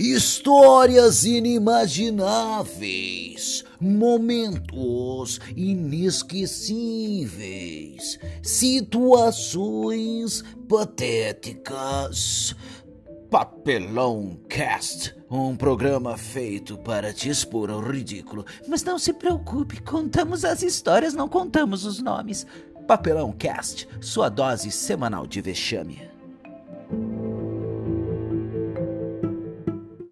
Histórias inimagináveis, momentos inesquecíveis, situações patéticas. Papelão Cast, um programa feito para te expor ao ridículo. Mas não se preocupe, contamos as histórias, não contamos os nomes. Papelão Cast, sua dose semanal de vexame.